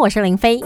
我是林飞。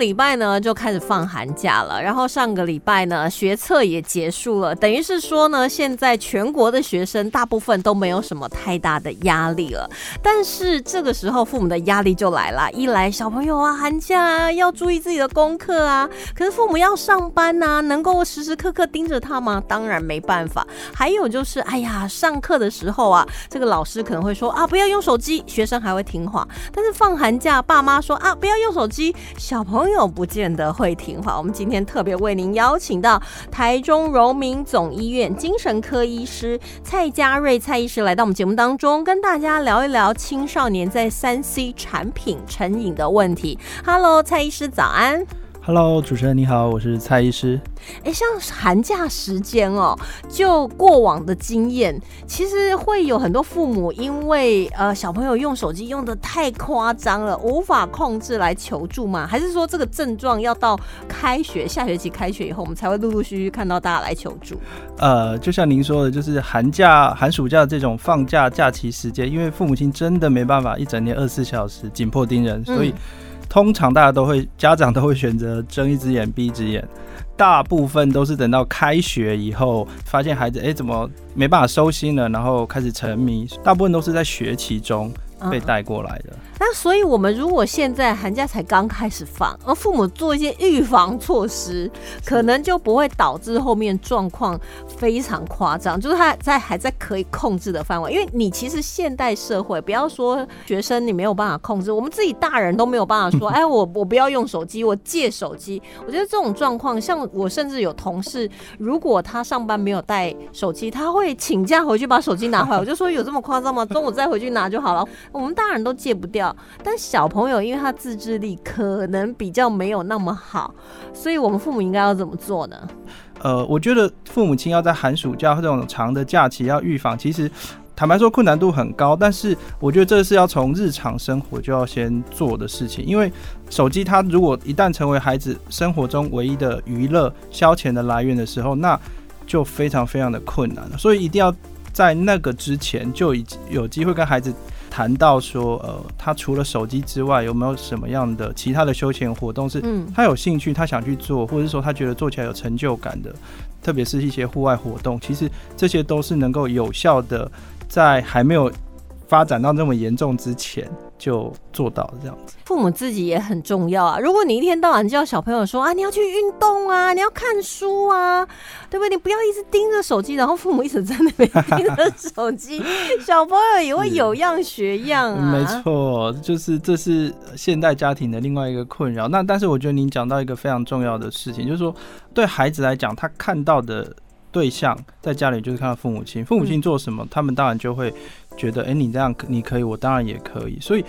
礼拜呢就开始放寒假了，然后上个礼拜呢学测也结束了，等于是说呢，现在全国的学生大部分都没有什么太大的压力了。但是这个时候父母的压力就来了，一来小朋友啊寒假啊要注意自己的功课啊，可是父母要上班呐，能够时时刻刻盯着他吗？当然没办法。还有就是哎呀，上课的时候啊，这个老师可能会说啊不要用手机，学生还会听话。但是放寒假，爸妈说啊不要用手机，小朋友不见得会听话。我们今天特别为您邀请到台中荣民总医院精神科医师蔡家瑞蔡医师来到我们节目当中，跟大家聊一聊青少年在三 C 产品成瘾的问题。Hello，蔡医师早安。Hello，主持人你好，我是蔡医师。哎，像寒假时间哦，就过往的经验，其实会有很多父母因为呃小朋友用手机用的太夸张了，无法控制来求助吗？还是说这个症状要到开学下学期开学以后，我们才会陆陆续续看到大家来求助？呃，就像您说的，就是寒假、寒暑假这种放假假期时间，因为父母亲真的没办法一整天二十四小时紧迫盯人，所以。通常大家都会，家长都会选择睁一只眼闭一只眼，大部分都是等到开学以后，发现孩子哎怎么没办法收心了，然后开始沉迷，大部分都是在学期中。被带过来的，那所以我们如果现在寒假才刚开始放，而父母做一些预防措施，可能就不会导致后面状况非常夸张，就是他在还在可以控制的范围。因为你其实现代社会，不要说学生你没有办法控制，我们自己大人都没有办法说，哎，我我不要用手机，我借手机。我觉得这种状况，像我甚至有同事，如果他上班没有带手机，他会请假回去把手机拿回来。我就说有这么夸张吗？中午再回去拿就好了。我们大人都戒不掉，但小朋友因为他自制力可能比较没有那么好，所以我们父母应该要怎么做呢？呃，我觉得父母亲要在寒暑假这种长的假期要预防，其实坦白说困难度很高，但是我觉得这是要从日常生活就要先做的事情，因为手机它如果一旦成为孩子生活中唯一的娱乐消遣的来源的时候，那就非常非常的困难了，所以一定要在那个之前就已有机会跟孩子。谈到说，呃，他除了手机之外，有没有什么样的其他的休闲活动是他有兴趣，他想去做，或者是说他觉得做起来有成就感的，特别是一些户外活动，其实这些都是能够有效的，在还没有。发展到那么严重之前就做到这样子，父母自己也很重要啊。如果你一天到晚叫小朋友说啊，你要去运动啊，你要看书啊，对不对？你不要一直盯着手机，然后父母一直在那边盯着手机，小朋友也会有样学样啊。没错，就是这是现代家庭的另外一个困扰。那但是我觉得您讲到一个非常重要的事情，就是说对孩子来讲，他看到的对象在家里就是看到父母亲，父母亲做什么，他们当然就会。觉得哎，你这样你可以，我当然也可以。所以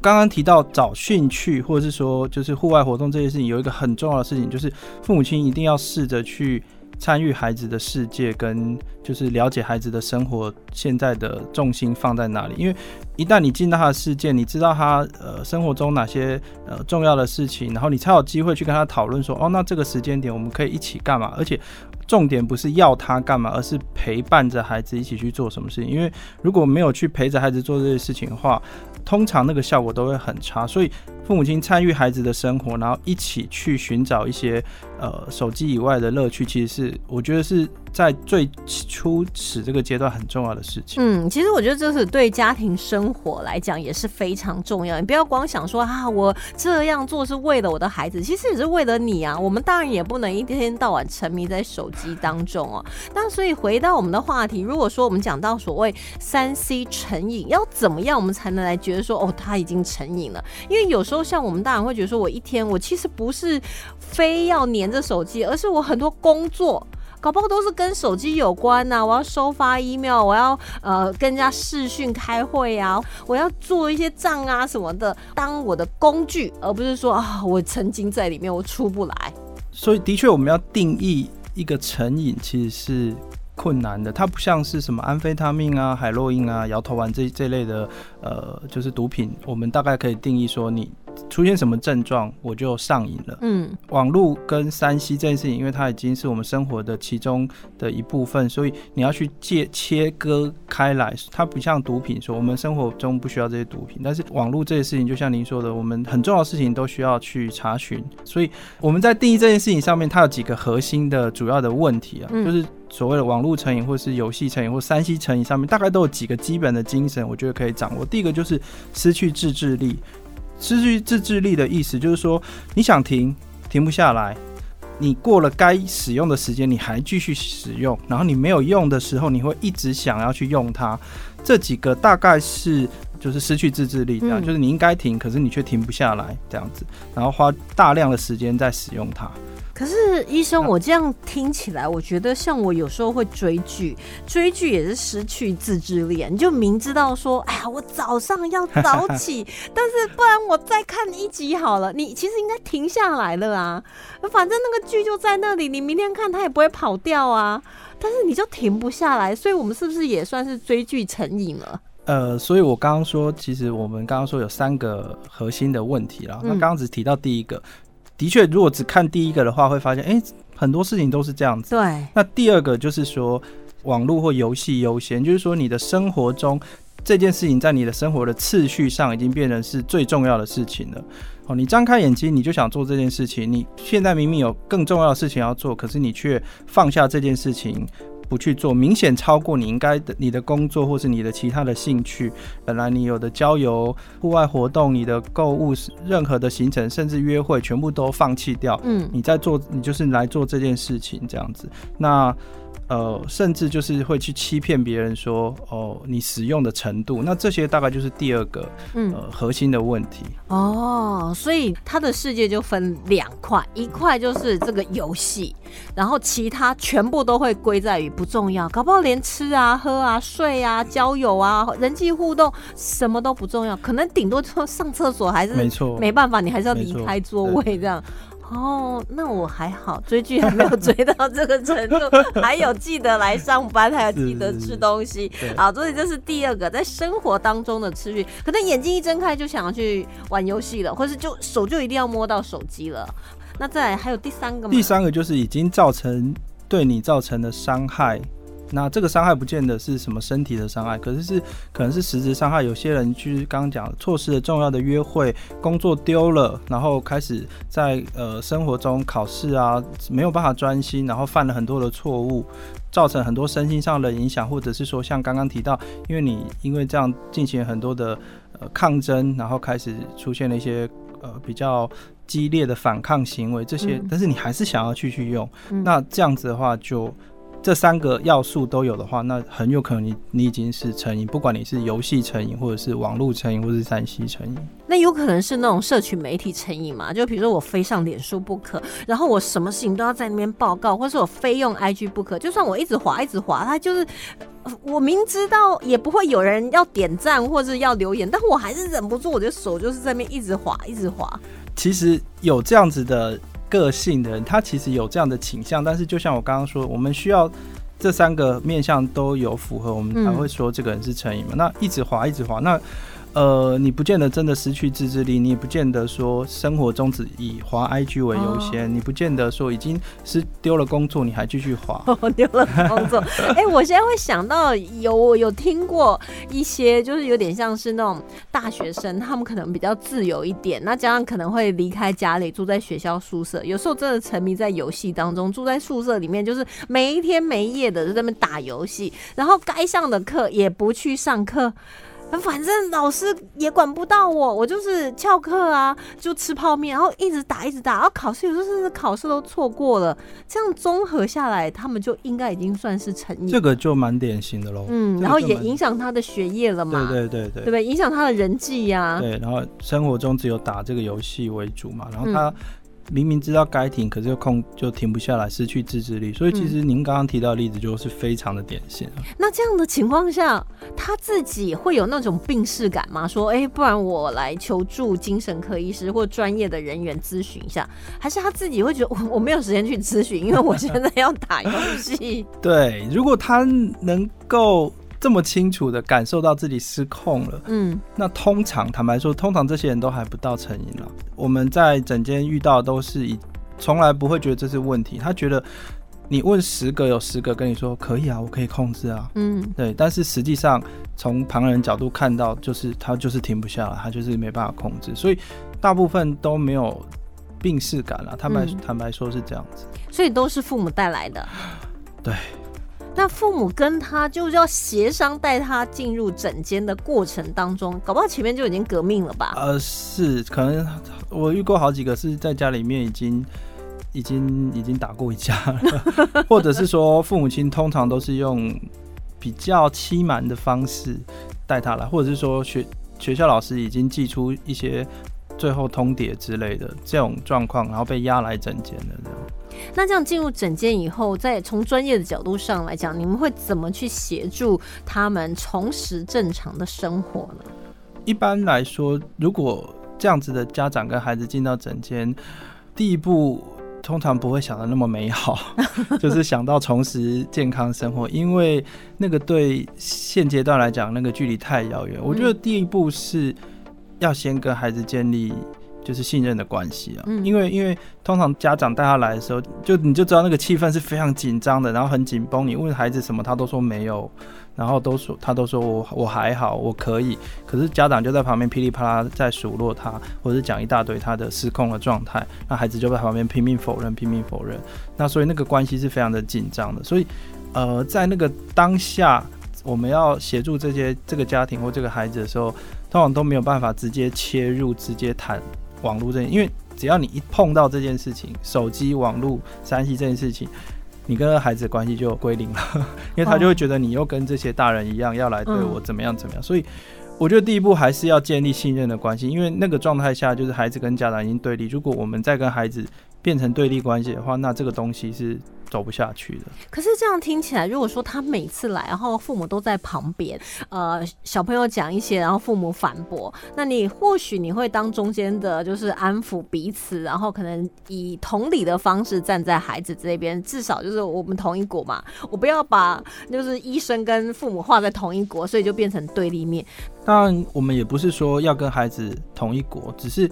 刚刚提到找兴趣，或者是说就是户外活动这件事情，有一个很重要的事情，就是父母亲一定要试着去参与孩子的世界，跟就是了解孩子的生活现在的重心放在哪里。因为一旦你进到他的世界，你知道他呃生活中哪些呃重要的事情，然后你才有机会去跟他讨论说，哦，那这个时间点我们可以一起干嘛？而且。重点不是要他干嘛，而是陪伴着孩子一起去做什么事情。因为如果没有去陪着孩子做这些事情的话，通常那个效果都会很差。所以父母亲参与孩子的生活，然后一起去寻找一些呃手机以外的乐趣，其实是我觉得是。在最初始这个阶段很重要的事情。嗯，其实我觉得这是对家庭生活来讲也是非常重要。你不要光想说啊，我这样做是为了我的孩子，其实也是为了你啊。我们当然也不能一天到晚沉迷在手机当中哦。那所以回到我们的话题，如果说我们讲到所谓三 C 成瘾，要怎么样我们才能来觉得说哦他已经成瘾了？因为有时候像我们大人会觉得说，我一天我其实不是非要黏着手机，而是我很多工作。搞不好都是跟手机有关呐！我要收发 email，我要呃跟人家视讯开会啊，我要做一些账啊什么的，当我的工具，而不是说啊我曾经在里面我出不来。所以的确，我们要定义一个成瘾，其实是困难的。它不像是什么安非他命啊、海洛因啊、摇头丸这这类的呃，就是毒品。我们大概可以定义说，你出现什么症状，我就上瘾了。嗯，网络跟山西这件事情，因为它已经是我们生活的其中的一部分，所以你要去切切割开来。它不像毒品，说我们生活中不需要这些毒品，但是网络这些事情，就像您说的，我们很重要的事情都需要去查询。所以我们在定义这件事情上面，它有几个核心的主要的问题啊，嗯就是所谓的网络成瘾，或是游戏成瘾，或山西成瘾上面，大概都有几个基本的精神，我觉得可以掌握。第一个就是失去自制力。失去自制力的意思就是说，你想停，停不下来。你过了该使用的时间，你还继续使用，然后你没有用的时候，你会一直想要去用它。这几个大概是就是失去自制力，这样、嗯就是你应该停，可是你却停不下来，这样子，然后花大量的时间在使用它。可是医生，我这样听起来，我觉得像我有时候会追剧，追剧也是失去自制力啊。你就明知道说，哎呀，我早上要早起，但是不然我再看一集好了。你其实应该停下来了啊，反正那个剧就在那里，你明天看它也不会跑掉啊。但是你就停不下来，所以我们是不是也算是追剧成瘾了？呃，所以我刚刚说，其实我们刚刚说有三个核心的问题啦。那嗯刚刚只提到第一个，的确，如果只看第一个的话，会发现，哎、很多事情都是这样子。对，那第二个就是说，网络或游戏优先，就是说你的生活中这件事情在你的生活的次序上已经变成是最重要的事情了。哦，你张开眼睛你就想做这件事情，你现在明明有更重要的事情要做，可是你却放下这件事情。不去做，明显超过你应该的你的工作或是你的其他的兴趣，本来你有的郊游、户外活动、你的购物、任何的行程，甚至约会，全部都放弃掉。嗯，你在做，你就是来做这件事情这样子。那呃，甚至就是会去欺骗别人说，哦，你使用的程度，那这些大概就是第二个嗯呃核心的问题。哦，所以他的世界就分两块，一块就是这个游戏，然后其他全部都会归在于不重要，搞不好连吃啊、喝啊、睡啊、交友啊、人际互动什么都不重要，可能顶多就上厕所还是没错，没办法，你还是要离开座位这样。哦，那我还好，追剧还没有追到这个程度，还有记得来上班，还有记得吃东西。对好，所以这是第二个在生活当中的持续，可能眼睛一睁开就想要去玩游戏了，或是就手就一定要摸到手机了。那再来还有第三个吗？第三个就是已经造成对你造成的伤害。那这个伤害不见得是什么身体的伤害，可是是可能是实质伤害。有些人就是刚刚讲的错失了重要的约会，工作丢了，然后开始在呃生活中考试啊没有办法专心，然后犯了很多的错误，造成很多身心上的影响，或者是说像刚刚提到，因为你因为这样进行很多的呃抗争，然后开始出现了一些呃比较激烈的反抗行为，这些，嗯但是你还是想要继续用，嗯那这样子的话就。这三个要素都有的话，那很有可能你你已经是成瘾，不管你是游戏成瘾，或者是网络成瘾，或者是山西成瘾。那有可能是那种社群媒体成瘾嘛？就比如说我非上脸书不可，然后我什么事情都要在那边报告，或是我非用 IG 不可。就算我一直滑一直滑，它就是呃我明知道也不会有人要点赞或者要留言，但我还是忍不住，我的手就是在那边一直滑一直滑。其实有这样子的个性的人，他其实有这样的倾向，但是就像我刚刚说，我们需要这三个面相都有符合，我们才嗯会说这个人是成瘾嘛。那一直滑一直滑，那呃，你不见得真的失去自制力，你也不见得说生活中只以滑 IG 为优先，你不见得说已经是丢了工作，你还继续滑。我 丢了工作。哎、我现在会想到有有听过一些，就是有点像是那种大学生，他们可能比较自由一点，那加上可能会离开家里，住在学校宿舍，有时候真的沉迷在游戏当中，住在宿舍里面，就是每一天没夜的就在那边打游戏，然后该上的课也不去上课。反正老师也管不到我，我就是翘课啊，就吃泡面，然后一直打一直打，然后考试有时候甚至考试都错过了，这样综合下来，他们就应该已经算是成瘾。这个就蛮典型的喽。嗯，然后也影响他的学业了嘛，对对对对对不对？影响他的人际呀、对，然后生活中只有打这个游戏为主嘛，然后嗯他明明知道该停，可是又控就停不下来，失去自制力。所以其实您刚刚提到的例子就是非常的典型啊。那这样的情况下，他自己会有那种病视感吗？说，哎、不然我来求助精神科医师或专业的人员咨询一下，还是他自己会觉得我我没有时间去咨询，因为我现在要打游戏。对，如果他能够这么清楚的感受到自己失控了，嗯，那通常坦白说，通常这些人都还不到成瘾了。我们在整间遇到都是以从来不会觉得这是问题，他觉得你问十个有十个跟你说可以啊，我可以控制啊，嗯，对，但是实际上从旁人角度看到，就是他就是停不下来，他就是没办法控制，所以大部分都没有病逝感了。坦白、嗯坦白说是这样子，所以都是父母带来的。对。那父母跟他就是要协商带他进入诊间的过程当中，搞不好前面就已经革命了吧？呃，是可能我遇过好几个是在家里面已经已经已经打过一架了，或者是说父母亲通常都是用比较欺瞒的方式带他来，或者是说学学校老师已经寄出一些最后通牒之类的这种状况，然后被押来整间的这样。那这样进入诊间以后，再从专业的角度上来讲，你们会怎么去协助他们重拾正常的生活呢？一般来说，如果这样子的家长跟孩子进到诊间，第一步通常不会想的那么美好，就是想到重拾健康生活，因为那个对现阶段来讲，那个距离太遥远。我觉得第一步是要先跟孩子建立。就是信任的关系啊，嗯因为因为通常家长带他来的时候，就你就知道那个气氛是非常紧张的，然后很紧绷。你问孩子什么，他都说没有，然后都说他都说我我还好，我可以。可是家长就在旁边噼里啪啦在数落他，或者是讲一大堆他的失控的状态，那孩子就在旁边拼命否认，拼命否认。那所以那个关系是非常的紧张的。所以呃，在那个当下，我们要协助这些这个家庭或这个孩子的时候，通常都没有办法直接切入，直接谈网络这件，因为只要你一碰到这件事情，手机、网络、三 C 这件事情。你跟孩子的关系就归零了，因为他就会觉得你又跟这些大人一样要来对我怎么样怎么样，所以我觉得第一步还是要建立信任的关系，因为那个状态下就是孩子跟家长已经对立，如果我们再跟孩子变成对立关系的话，那这个东西是走不下去的。可是这样听起来，如果说他每次来，然后父母都在旁边，呃，小朋友讲一些，然后父母反驳，那你或许你会当中间的，就是安抚彼此，然后可能以同理的方式站在孩子这边，至少就是我们同一国嘛，我不要把就是医生跟父母画在同一国，所以就变成对立面。当然，我们也不是说要跟孩子同一国，只是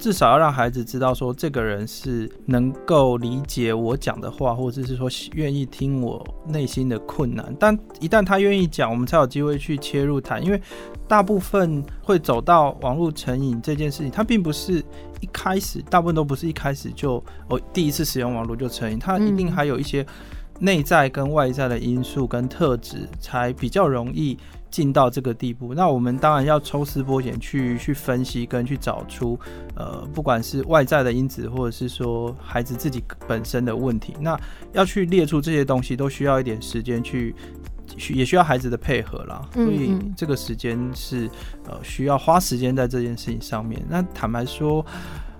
至少要让孩子知道说，这个人是能够理解我讲的话，或者是说愿意听我内心的困难。但一旦他愿意讲，我们才有机会去切入谈。因为大部分会走到网络成瘾这件事情，它并不是一开始，大部分都不是一开始就哦第一次使用网络就成瘾，它一定还有一些内在跟外在的因素跟特质，才比较容易。进到这个地步，那我们当然要抽丝剥茧去去分析跟去找出，呃，不管是外在的因子，或者是说孩子自己本身的问题，那要去列出这些东西，都需要一点时间去，也需要孩子的配合啦。嗯所以嗯这个时间是呃需要花时间在这件事情上面。那坦白说，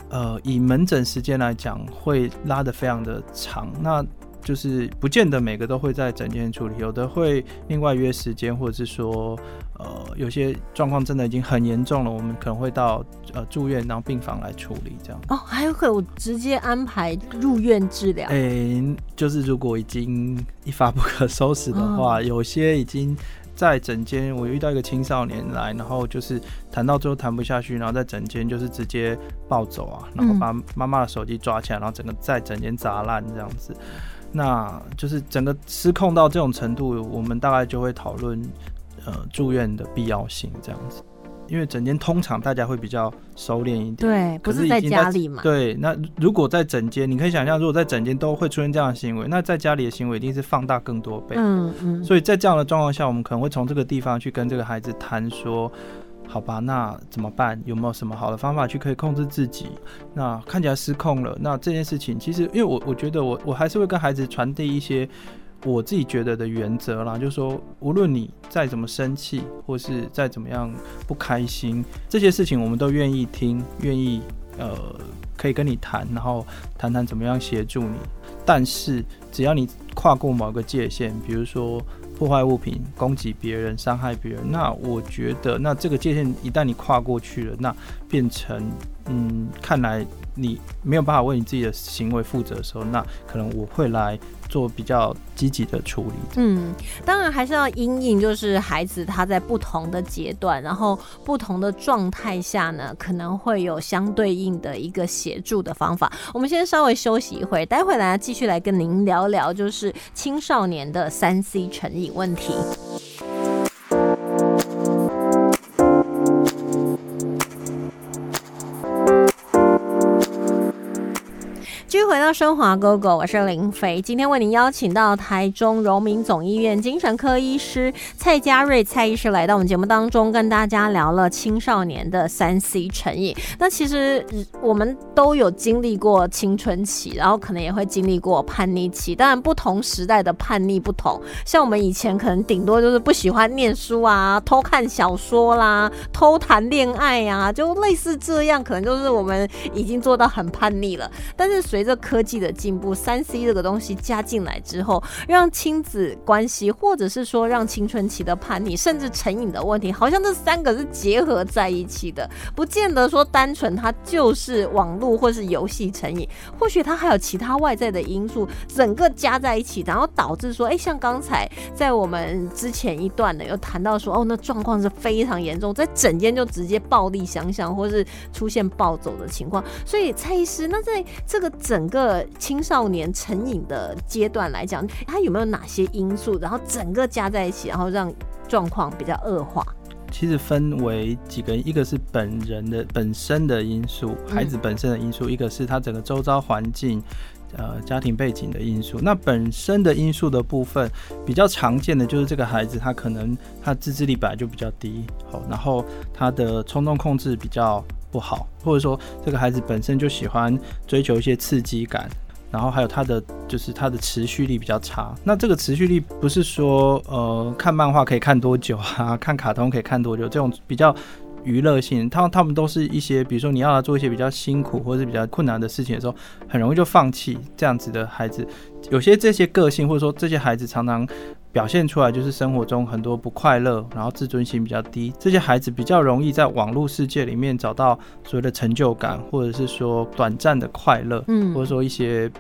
呃，以门诊时间来讲，会拉得非常的长。那就是不见得每个都会在诊间处理，有的会另外约时间，或者是说，呃，有些状况真的已经很严重了，我们可能会到呃住院，然后病房来处理这样。哦，还有可能我直接安排入院治疗。诶、就是如果已经一发不可收拾的话，有些已经在诊间，我遇到一个青少年来，然后就是谈到最后谈不下去，然后在诊间就是直接抱走啊，然后把妈妈的手机抓起来，然后整个在诊间砸烂这样子。那就是整个失控到这种程度，我们大概就会讨论呃住院的必要性这样子，因为整间通常大家会比较收敛一点。对，不是在家里嘛？对，那如果在整间，你可以想象，如果在整间都会出现这样的行为，那在家里的行为一定是放大更多倍。嗯嗯，所以在这样的状况下，我们可能会从这个地方去跟这个孩子谈说，好吧，那怎么办？有没有什么好的方法去可以控制自己？那看起来失控了，那这件事情其实，因为我我觉得我我还是会跟孩子传递一些我自己觉得的原则啦，就是说，无论你再怎么生气，或是再怎么样不开心，这些事情我们都愿意听，愿意呃可以跟你谈，然后谈谈怎么样协助你。但是只要你跨过某个界限，比如说破坏物品、攻击别人、伤害别人，那我觉得，那这个界限一旦你跨过去了，那变成嗯，看来你没有办法为你自己的行为负责的时候，那可能我会来做比较积极的处理。嗯，当然还是要因应，就是孩子他在不同的阶段，然后不同的状态下呢，可能会有相对应的一个协助的方法。我们先稍微休息一会，待会来继续来跟您聊聊，就是青少年的三 C 成瘾问题。回到升华 GO GO，我是林飞。今天为您邀请到台中荣民总医院精神科医师蔡家瑞蔡医师来到我们节目当中，跟大家聊了青少年的三 C 成瘾。那其实我们都有经历过青春期，然后可能也会经历过叛逆期。当然，不同时代的叛逆不同。像我们以前可能顶多就是不喜欢念书啊，偷看小说啦，偷谈恋爱呀，就类似这样，可能就是我们已经做到很叛逆了。但是随着科技的进步，三 C 这个东西加进来之后，让亲子关系，或者是说让青春期的叛逆，甚至成瘾的问题，好像这三个是结合在一起的，不见得说单纯它就是网络或是游戏成瘾，或许它还有其他外在的因素，整个加在一起，然后导致说，哎，像刚才在我们之前一段呢，有谈到说，哦，那状况是非常严重，在整间就直接暴力相向，或是出现暴走的情况。所以蔡医师，那在这个整个青少年成瘾的阶段来讲，它有没有哪些因素，然后整个加在一起，然后让状况比较恶化？其实分为几个，一个是本人的本身的因素，孩子本身的因素；一个是他整个周遭环境，呃，家庭背景的因素。那本身的因素的部分，比较常见的就是这个孩子他可能他自制力本来就比较低，好，然后他的冲动控制比较。不好，或者说这个孩子本身就喜欢追求一些刺激感，然后还有他的就是他的持续力比较差。那这个持续力不是说呃看漫画可以看多久啊，看卡通可以看多久这种比较娱乐性，他他们都是一些比如说你要他做一些比较辛苦或者是比较困难的事情的时候，很容易就放弃这样子的孩子。有些这些个性或者说这些孩子常常。表现出来就是生活中很多不快乐，然后自尊心比较低，这些孩子比较容易在网络世界里面找到所谓的成就感，或者是说短暂的快乐，嗯，或者说一些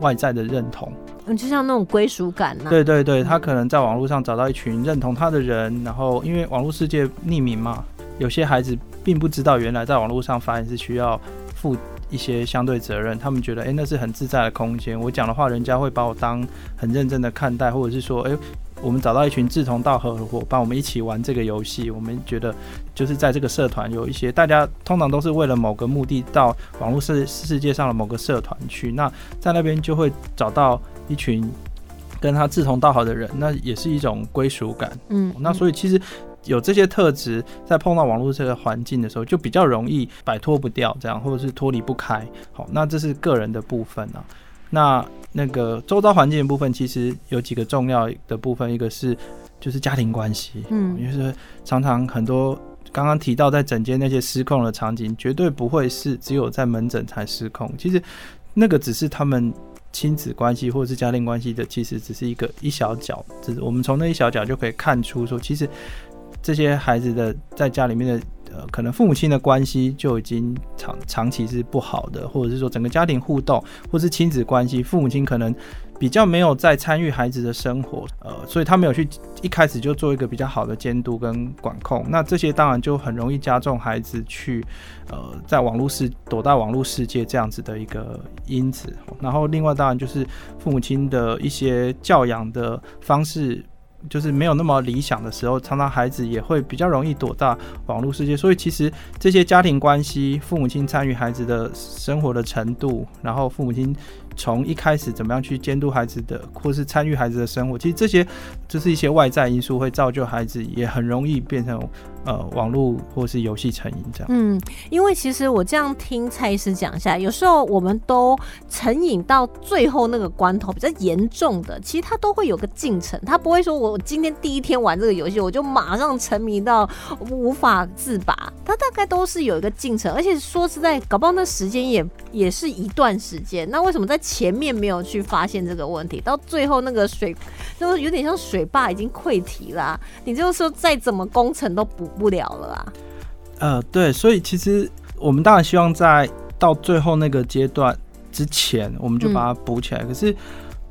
外在的认同，嗯，就像那种归属感呢。对对对，他可能在网络上找到一群认同他的人，然后因为网络世界匿名嘛，有些孩子并不知道原来在网络上发言是需要负。一些相对责任，他们觉得，哎，那是很自在的空间。我讲的话，人家会把我当很认真的看待，或者是说，哎，我们找到一群志同道合的伙伴，我们一起玩这个游戏。我们觉得，就是在这个社团有一些大家通常都是为了某个目的到网络世世界上的某个社团去，那在那边就会找到一群跟他志同道合的人，那也是一种归属感。嗯，那所以其实。有这些特质，在碰到网络这个环境的时候，就比较容易摆脱不掉，这样或者是脱离不开。好，那这是个人的部分啊。那那个周遭环境的部分，其实有几个重要的部分，一个是就是家庭关系，嗯，就是常常很多刚刚提到在诊间那些失控的场景，绝对不会是只有在门诊才失控。其实那个只是他们亲子关系或者是家庭关系的，其实只是一个一小角，只是我们从那一小角就可以看出说，其实。这些孩子的在家里面的呃，可能父母亲的关系就已经长长期是不好的，或者是说整个家庭互动，或是亲子关系，父母亲可能比较没有在参与孩子的生活，呃，所以他没有去一开始就做一个比较好的监督跟管控，那这些当然就很容易加重孩子去呃在网络世躲到网络世界这样子的一个因子。然后另外当然就是父母亲的一些教养的方式。就是没有那么理想的时候，常常孩子也会比较容易躲到网络世界。所以其实这些家庭关系、父母亲参与孩子的生活的程度，然后父母亲从一开始怎么样去监督孩子的，或是参与孩子的生活，其实这些就是一些外在因素会造就孩子也很容易变成。呃，网络或是游戏成瘾这样。嗯，因为其实我这样听蔡医师讲一下，有时候我们都成瘾到最后那个关头比较严重的，其实他都会有个进程，他不会说我今天第一天玩这个游戏，我就马上沉迷到无法自拔。他大概都是有一个进程，而且说实在，搞不好那时间也也是一段时间。那为什么在前面没有去发现这个问题，到最后那个水就是有点像水坝已经溃堤啦，你就说再怎么工程都补。不了了啊，呃，对，所以其实我们当然希望在到最后那个阶段之前，我们就把它补起来。可是，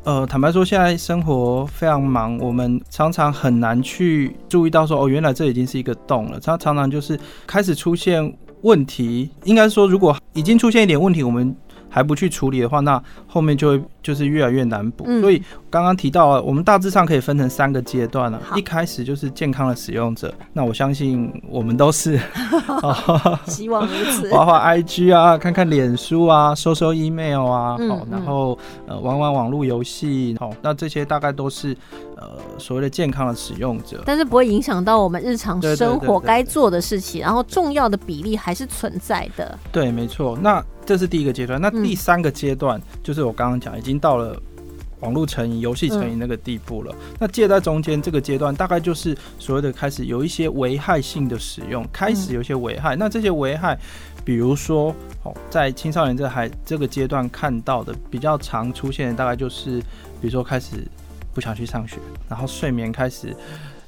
呃，坦白说，现在生活非常忙，我们常常很难去注意到说，哦，原来这已经是一个洞了。它常常就是开始出现问题，应该说，如果已经出现一点问题，我们还不去处理的话，那后面就会就是越来越难补。所以刚刚提到，我们大致上可以分成三个阶段了。一开始就是健康的使用者，那我相信我们都是，希望如此。滑滑 IG 啊，看看脸书啊，收收 email 啊，好，然后呃玩玩网络游戏，好，那这些大概都是呃所谓的健康的使用者，但是不会影响到我们日常生活该做的事情，然后重要的比例还是存在的。对，没错。那这是第一个阶段，那第三个阶段就是我刚刚讲，已经到了网络成瘾、游戏成瘾那个地步了。那介在中间这个阶段，大概就是所谓的开始有一些危害性的使用，开始有一些危害。那这些危害，比如说哦，在青少年这还这个阶段看到的比较常出现的，大概就是，比如说开始不想去上学，然后睡眠开始。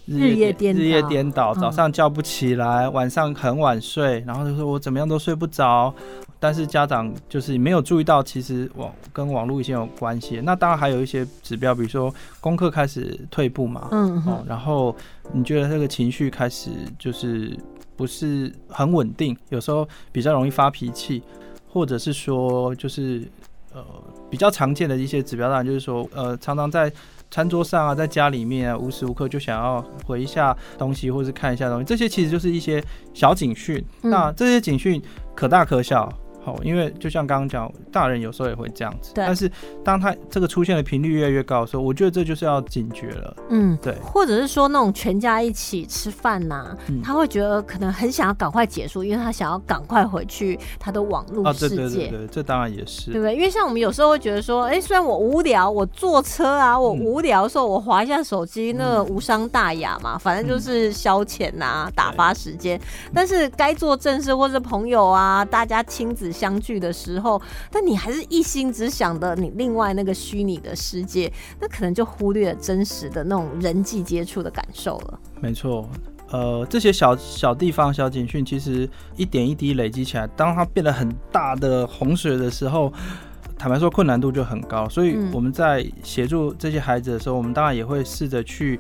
日夜颠日夜颠倒，早上叫不起来，晚上很晚睡，然后就说我怎么样都睡不着。但是家长就是没有注意到，其实网跟网络已经有关系。那当然还有一些指标，比如说功课开始退步嘛，嗯，哦，然后你觉得这个情绪开始就是不是很稳定，有时候比较容易发脾气，或者是说就是呃比较常见的一些指标，当然就是说呃常常在。餐桌上啊，在家里面啊，无时无刻就想要回一下东西，或者是看一下东西，这些其实就是一些小警讯。那这些警讯可大可小。好，因为就像刚刚讲，大人有时候也会这样子。但是当他这个出现的频率越来越高的时候，我觉得这就是要警觉了。嗯，对。或者是说那种全家一起吃饭呐，他会觉得可能很想要赶快结束，因为他想要赶快回去他的网络世界。对对对，这当然也是，对不对？因为像我们有时候会觉得说，哎，虽然我无聊，我坐车啊，我无聊的时候我划一下手机，那个无伤大雅嘛，反正就是消遣呐，打发时间。但是该做正事或者朋友啊，大家亲子。相聚的时候，但你还是一心只想的你另外那个虚拟的世界，那可能就忽略了真实的那种人际接触的感受了。没错，呃，这些小小地方小警讯，其实一点一滴累积起来，当它变得很大的洪水的时候，坦白说困难度就很高。所以我们在协助这些孩子的时候，我们当然也会试着去。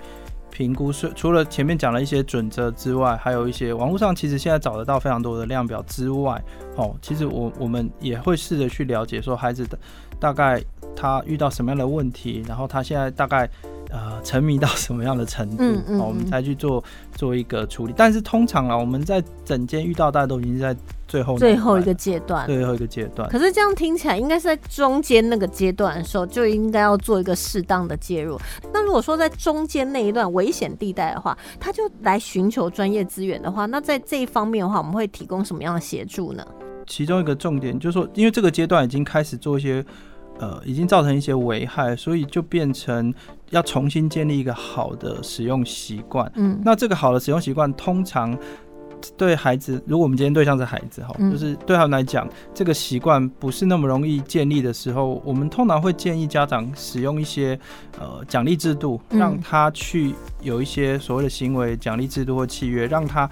评估是除了前面讲了一些准则之外，还有一些网络上其实现在找得到非常多的量表之外，哦，其实我我们也会试着去了解说孩子的大概他遇到什么样的问题，然后他现在大概。呃，沉迷到什么样的程度，嗯我们才去做做一个处理。但是通常啊，我们在整间遇到，大家都已经在最后最后一个阶段，最后一个阶段。可是这样听起来，应该是在中间那个阶段的时候，就应该要做一个适当的介入。那如果说在中间那一段危险地带的话，他就来寻求专业资源的话，那在这一方面的话，我们会提供什么样的协助呢？其中一个重点就是说，因为这个阶段已经开始做一些。呃，已经造成一些危害，所以就变成要重新建立一个好的使用习惯。嗯，那这个好的使用习惯，通常对孩子，如果我们今天对象是孩子哈，就是对他们来讲，这个习惯不是那么容易建立的时候，我们通常会建议家长使用一些呃奖励制度，让他去有一些所谓的行为奖励制度或契约，让他。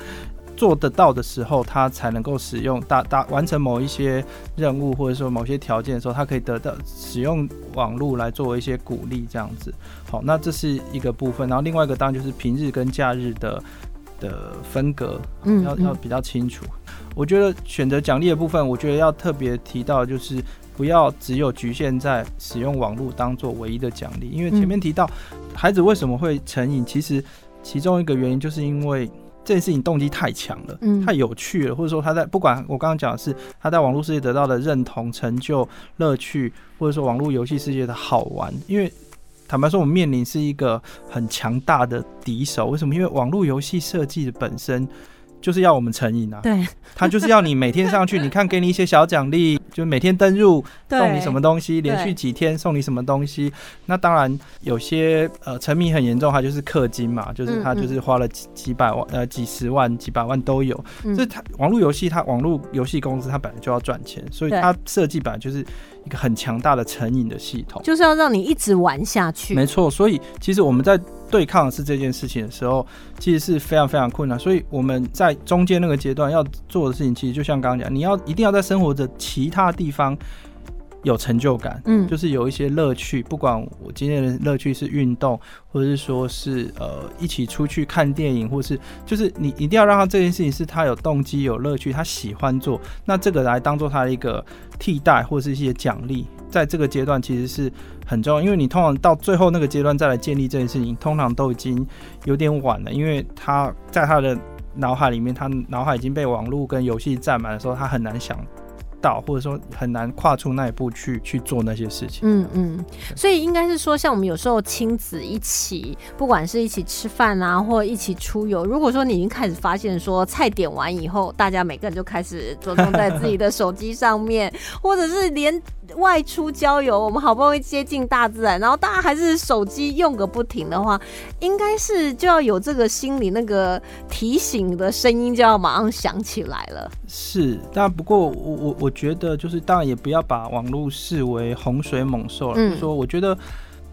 做得到的时候，他才能够使用大大完成某一些任务，或者说某些条件的时候，他可以得到使用网络来作为一些鼓励，这样子。好，那这是一个部分，然后另外一个当然就是平日跟假日的的分隔，嗯，要要比较清楚。我觉得选择奖励的部分，我觉得要特别提到，就是不要只有局限在使用网络当做唯一的奖励，因为前面提到孩子为什么会成瘾，其实其中一个原因就是因为。这件事情动机太强了，嗯，太有趣了，或者说他在不管我刚刚讲的是他在网络世界得到的认同、成就、乐趣，或者说网络游戏世界的好玩。因为坦白说，我们面临是一个很强大的敌手。为什么？因为网络游戏设计的本身。就是要我们成瘾啊！对，他就是要你每天上去，你看给你一些小奖励，就每天登入送你什么东西，连续几天送你什么东西。那当然有些呃沉迷很严重，他就是氪金嘛，就是他就是花了几几百万呃几十万几百万都有。这他网络游戏，他网络游戏公司他本来就要赚钱，所以他设计本来就是一个很强大的成瘾的系统，就是要让你一直玩下去。没错，所以其实我们在对抗的是这件事情的时候，其实是非常非常困难。所以我们在中间那个阶段要做的事情，其实就像刚刚讲，你要一定要在生活的其他地方。有成就感，嗯，就是有一些乐趣，不管我今天的乐趣是运动，或者是说是呃一起出去看电影，或是就是你一定要让他这件事情是他有动机、有乐趣，他喜欢做，那这个来当做他的一个替代或者是一些奖励，在这个阶段其实是很重要，因为你通常到最后那个阶段再来建立这件事情，通常都已经有点晚了，因为他在他的脑海里面，他脑海已经被网络跟游戏占满的时候，他很难想。到或者说很难跨出那一步去去做那些事情。嗯嗯，所以应该是说，像我们有时候亲子一起，不管是一起吃饭啊，或一起出游，如果说你已经开始发现说菜点完以后，大家每个人就开始着重在自己的手机上面，或者是连。外出郊游，我们好不容易接近大自然，然后大家还是手机用个不停的话，应该是就要有这个心理那个提醒的声音，就要马上响起来了。是，但不过我我我觉得就是，当然也不要把网络视为洪水猛兽了。就是说，我觉得。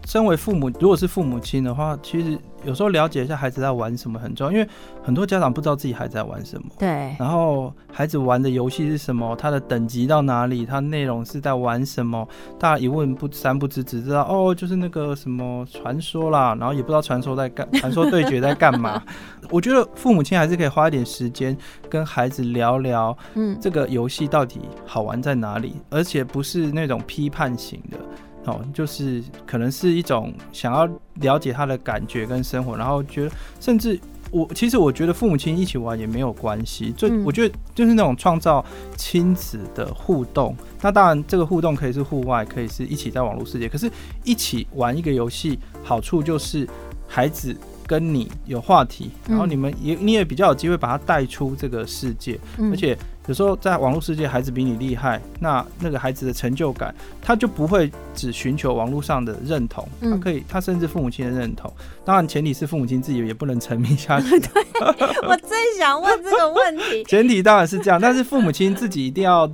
身为父母，如果是父母亲的话，其实有时候了解一下孩子在玩什么很重要，因为很多家长不知道自己孩子在玩什么。对。然后孩子玩的游戏是什么？他的等级到哪里？他内容是在玩什么？大家一问不三不知，只知道哦，就是那个什么传说啦，然后也不知道传说在干，传说对决在干嘛。我觉得父母亲还是可以花一点时间跟孩子聊聊，嗯，这个游戏到底好玩在哪里，而且不是那种批判型的。哦，就是可能是一种想要了解他的感觉跟生活，然后觉得甚至我其实我觉得父母亲一起玩也没有关系，最我觉得就是那种创造亲子的互动。那当然这个互动可以是户外，可以是一起在网络世界，可是一起玩一个游戏，好处就是孩子。跟你有话题，然后你们也你也比较有机会把他带出这个世界，而且有时候在网络世界，孩子比你厉害，那那个孩子的成就感，他就不会只寻求网络上的认同，他可以，他甚至父母亲的认同。当然，前提是父母亲自己也不能沉迷下去。对，我最想问这个问题。前提当然是这样，但是父母亲自己一定要，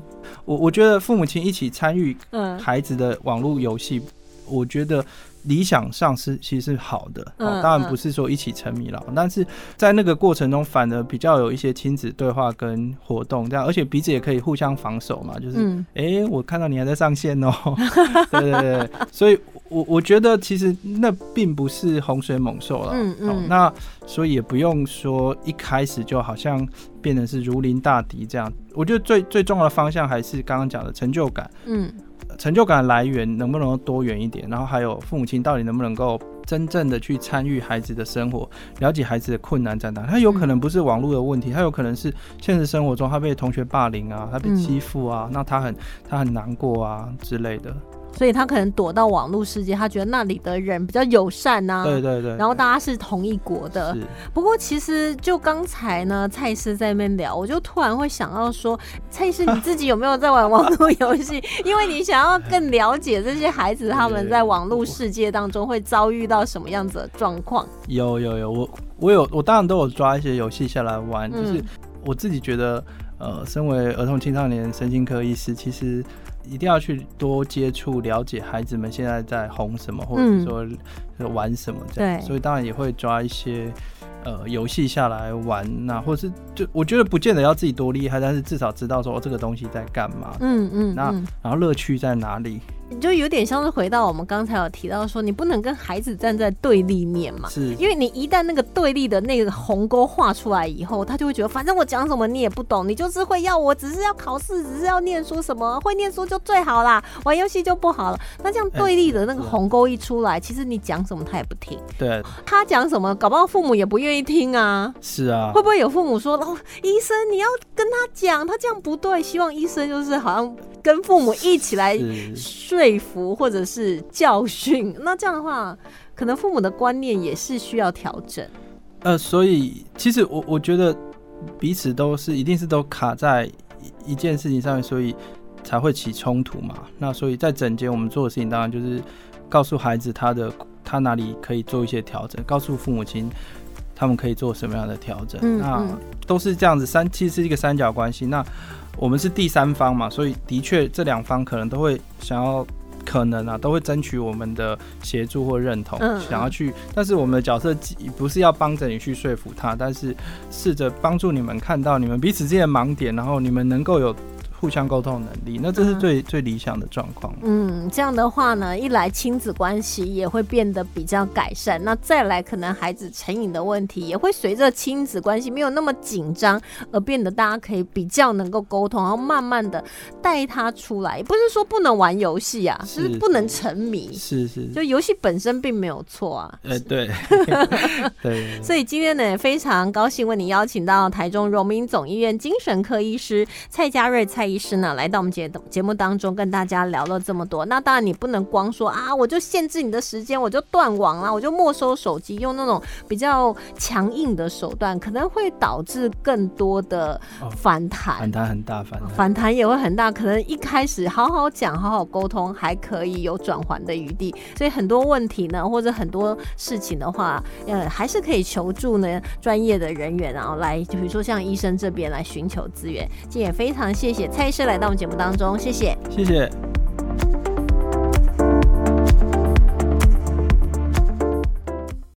我我觉得父母亲一起参与孩子的网络游戏，我觉得。理想上是其实是好的，当然不是说一起沉迷了，但是在那个过程中反而比较有一些亲子对话跟活动这样，而且彼此也可以互相防守嘛，就是哎，我看到你还在上线哦，对对对，所以我我觉得其实那并不是洪水猛兽了，嗯嗯，那所以也不用说一开始就好像变成是如临大敌这样，我觉得最最重要的方向还是刚刚讲的成就感，嗯。成就感来源能不能多元一点？然后还有父母亲到底能不能够真正的去参与孩子的生活，了解孩子的困难在哪？他有可能不是网络的问题，他有可能是现实生活中他被同学霸凌啊，他被欺负啊，那他很他很难过啊之类的。所以他可能躲到网络世界，他觉得那里的人比较友善呐。对对对。然后大家是同一国的。不过其实就刚才呢，蔡司在那边聊，我就突然会想到说，蔡司你自己有没有在玩网络游戏？因为你想要更了解这些孩子他们在网络世界当中会遭遇到什么样子的状况。有有有，我我有我当然都有抓一些游戏下来玩，就是我自己觉得，呃，身为儿童青少年神经科医师，其实。一定要去多接触、了解孩子们现在在红什么，或者说玩什么这样。所以当然也会抓一些呃游戏下来玩，那或者是就我觉得不见得要自己多厉害，但是至少知道说这个东西在干嘛。嗯嗯。那然后乐趣在哪里？就有点像是回到我们刚才有提到说，你不能跟孩子站在对立面嘛，是，因为你一旦那个对立的那个鸿沟画出来以后，他就会觉得反正我讲什么你也不懂，你就是会要我只是要考试，只是要念书，什么会念书就最好啦，玩游戏就不好了。那这样对立的那个鸿沟一出来，其实你讲什么他也不听，对，他讲什么，搞不好父母也不愿意听啊。是啊，会不会有父母说，哦，医生你要跟他讲，他这样不对，希望医生就是好像。跟父母一起来说服或者是教训，那这样的话，可能父母的观念也是需要调整。呃，所以其实我我觉得彼此都是一定是都卡在一件事情上面，所以才会起冲突嘛。那所以在整间我们做的事情，当然就是告诉孩子他的他哪里可以做一些调整，告诉父母亲他们可以做什么样的调整。那都是这样子，三其实是一个三角关系。那我们是第三方嘛，所以的确这两方可能都会想要可能啊，都会争取我们的协助或认同，嗯想要去。但是我们的角色不是要帮着你去说服他，但是试着帮助你们看到你们彼此之间的盲点，然后你们能够有互相沟通能力，那这是嗯最、最理想的状况。嗯，这样的话呢，一来亲子关系也会变得比较改善，那再来可能孩子成瘾的问题也会随着亲子关系没有那么紧张而变得大家可以比较能够沟通，然后慢慢的带他出来，也不是说不能玩游戏啊，是就是不能沉迷。是是，就游戏本身并没有错啊，呃，对，对，所以今天呢，也非常高兴为你邀请到台中荣民总医院精神科医师蔡家瑞蔡医师呢，来到我们节节目当中，跟大家聊了这么多。那当然，你不能光说啊，我就限制你的时间，我就断网啦，我就没收手机，用那种比较强硬的手段，可能会导致更多的哦反弹。反弹很大，反弹。反弹也会很大，可能一开始好好讲、好好沟通，还可以有转圜的余地。所以很多问题呢，或者很多事情的话，呃，还是可以求助呢专业的人员，然后来，就比如说像医生这边来寻求资源。今天也非常谢谢蔡医师来到我们节目当中，谢谢。谢谢。